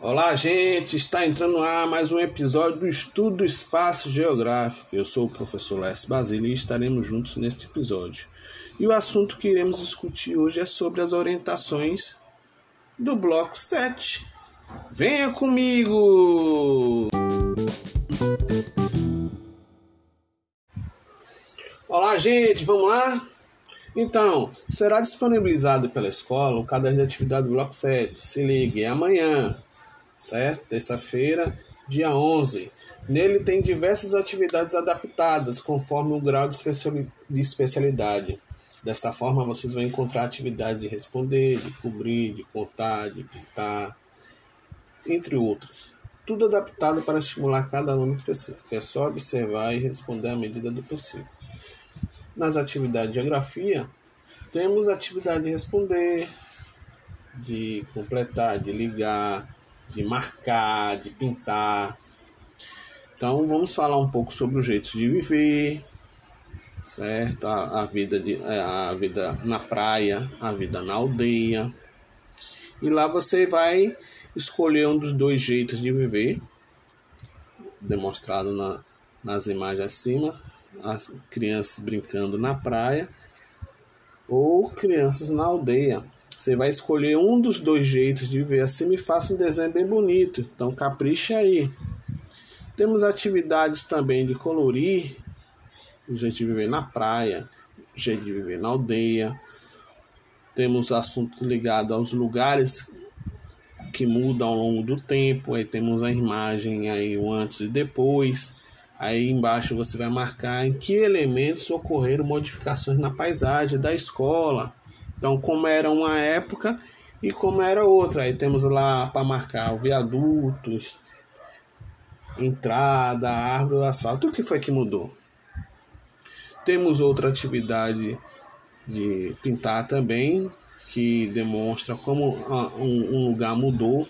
Olá, gente! Está entrando no ar mais um episódio do Estudo do Espaço Geográfico. Eu sou o professor Les Basile e estaremos juntos neste episódio. E o assunto que iremos discutir hoje é sobre as orientações do bloco 7. Venha comigo! Olá, gente! Vamos lá? Então, será disponibilizado pela escola o caderno de atividade do bloco 7. Se ligue, é amanhã certo? Terça-feira, dia 11. Nele tem diversas atividades adaptadas conforme o grau de especialidade. Desta forma, vocês vão encontrar atividade de responder, de cobrir, de contar, de pintar, entre outros. Tudo adaptado para estimular cada aluno específico. É só observar e responder à medida do possível. Nas atividades de geografia, temos atividade de responder, de completar, de ligar, de marcar, de pintar. Então vamos falar um pouco sobre o jeito de viver, certo? A, a vida de, é, a vida na praia, a vida na aldeia. E lá você vai escolher um dos dois jeitos de viver, demonstrado na, nas imagens acima, as crianças brincando na praia ou crianças na aldeia. Você vai escolher um dos dois jeitos de ver assim e faça um desenho bem bonito. Então capricha aí. Temos atividades também de colorir, jeito de viver na praia, jeito de viver na aldeia. Temos assuntos ligados aos lugares que mudam ao longo do tempo. Aí temos a imagem aí o antes e depois. Aí embaixo você vai marcar em que elementos ocorreram modificações na paisagem da escola. Então, como era uma época e como era outra. Aí temos lá para marcar o viadutos, entrada, árvore, asfalto. O que foi que mudou? Temos outra atividade de pintar também, que demonstra como um lugar mudou,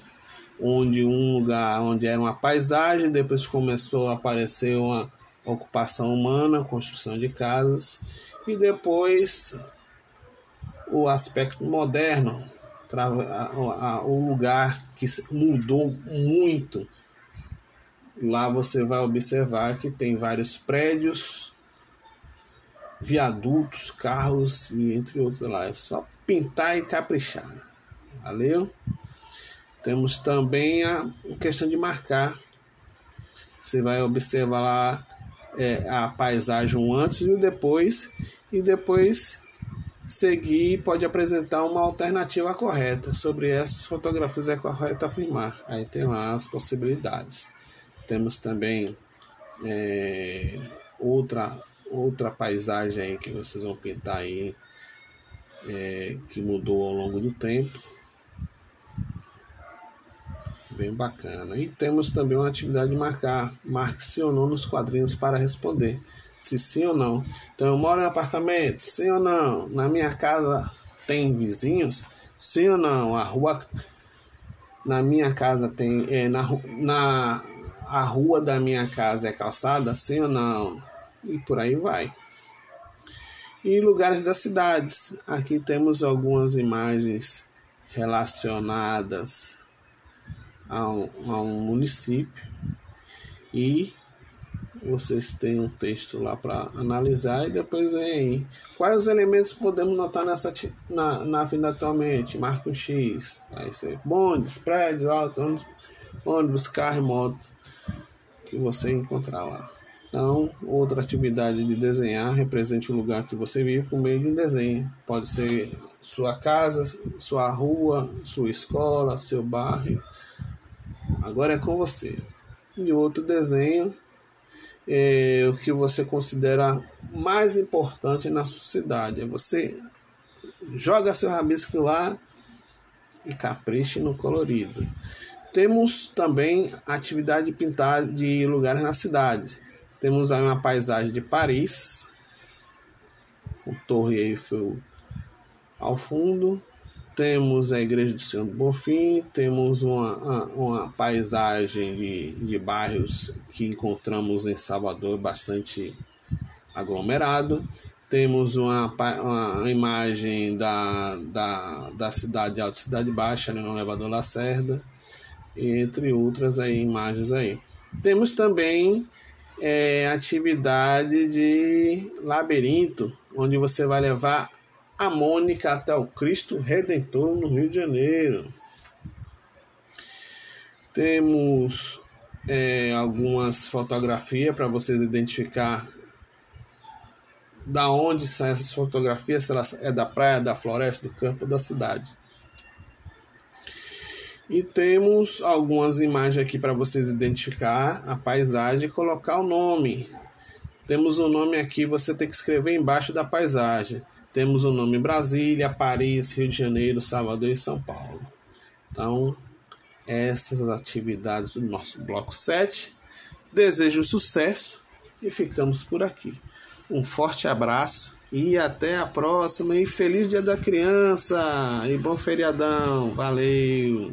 onde um lugar onde era uma paisagem, depois começou a aparecer uma ocupação humana, construção de casas, e depois o aspecto moderno, o lugar que mudou muito. Lá você vai observar que tem vários prédios, viadutos, carros e entre outros lá. É só pintar e caprichar. Valeu? Temos também a questão de marcar. Você vai observar lá é, a paisagem antes e o depois, e depois seguir pode apresentar uma alternativa correta. Sobre essas fotografias é correto afirmar. Aí tem lá as possibilidades. Temos também é, outra, outra paisagem que vocês vão pintar aí é, que mudou ao longo do tempo. Bem bacana. E temos também uma atividade de marcar. Marque se ou não nos quadrinhos para responder se sim ou não. Então eu moro em apartamento, sim ou não? Na minha casa tem vizinhos, sim ou não? A rua na minha casa tem é, na, na a rua da minha casa é calçada, sim ou não? E por aí vai. E lugares das cidades. Aqui temos algumas imagens relacionadas a um, a um município e vocês têm um texto lá para analisar e depois vem quais os elementos podemos notar nessa na, na vida atualmente? Marca um X aí ser bondes prédios altos ônibus, carro moto que você encontrar lá. Então outra atividade de desenhar represente o lugar que você vive por meio de um desenho. Pode ser sua casa sua rua sua escola seu bairro agora é com você e outro desenho é, o que você considera mais importante na sua cidade. Você joga seu rabisco lá e capriche no colorido. Temos também atividade de pintar de lugares na cidade. Temos aí uma paisagem de Paris, o Torre Eiffel ao fundo. Temos a Igreja do Senhor do Bonfim, temos uma, uma paisagem de, de bairros que encontramos em Salvador bastante aglomerado. Temos uma, uma imagem da, da, da cidade alta e cidade baixa, né, no elevador Lacerda, entre outras aí, imagens aí. Temos também é, atividade de labirinto, onde você vai levar a Mônica até o Cristo Redentor no Rio de Janeiro. Temos é, algumas fotografias para vocês identificar da onde saem essas fotografias, se ela é da praia, da floresta, do campo, da cidade. E temos algumas imagens aqui para vocês identificar a paisagem e colocar o nome. Temos o um nome aqui, você tem que escrever embaixo da paisagem. Temos o nome Brasília, Paris, Rio de Janeiro, Salvador e São Paulo. Então, essas atividades do nosso bloco 7. Desejo sucesso e ficamos por aqui. Um forte abraço e até a próxima. E feliz Dia da Criança! E bom feriadão! Valeu!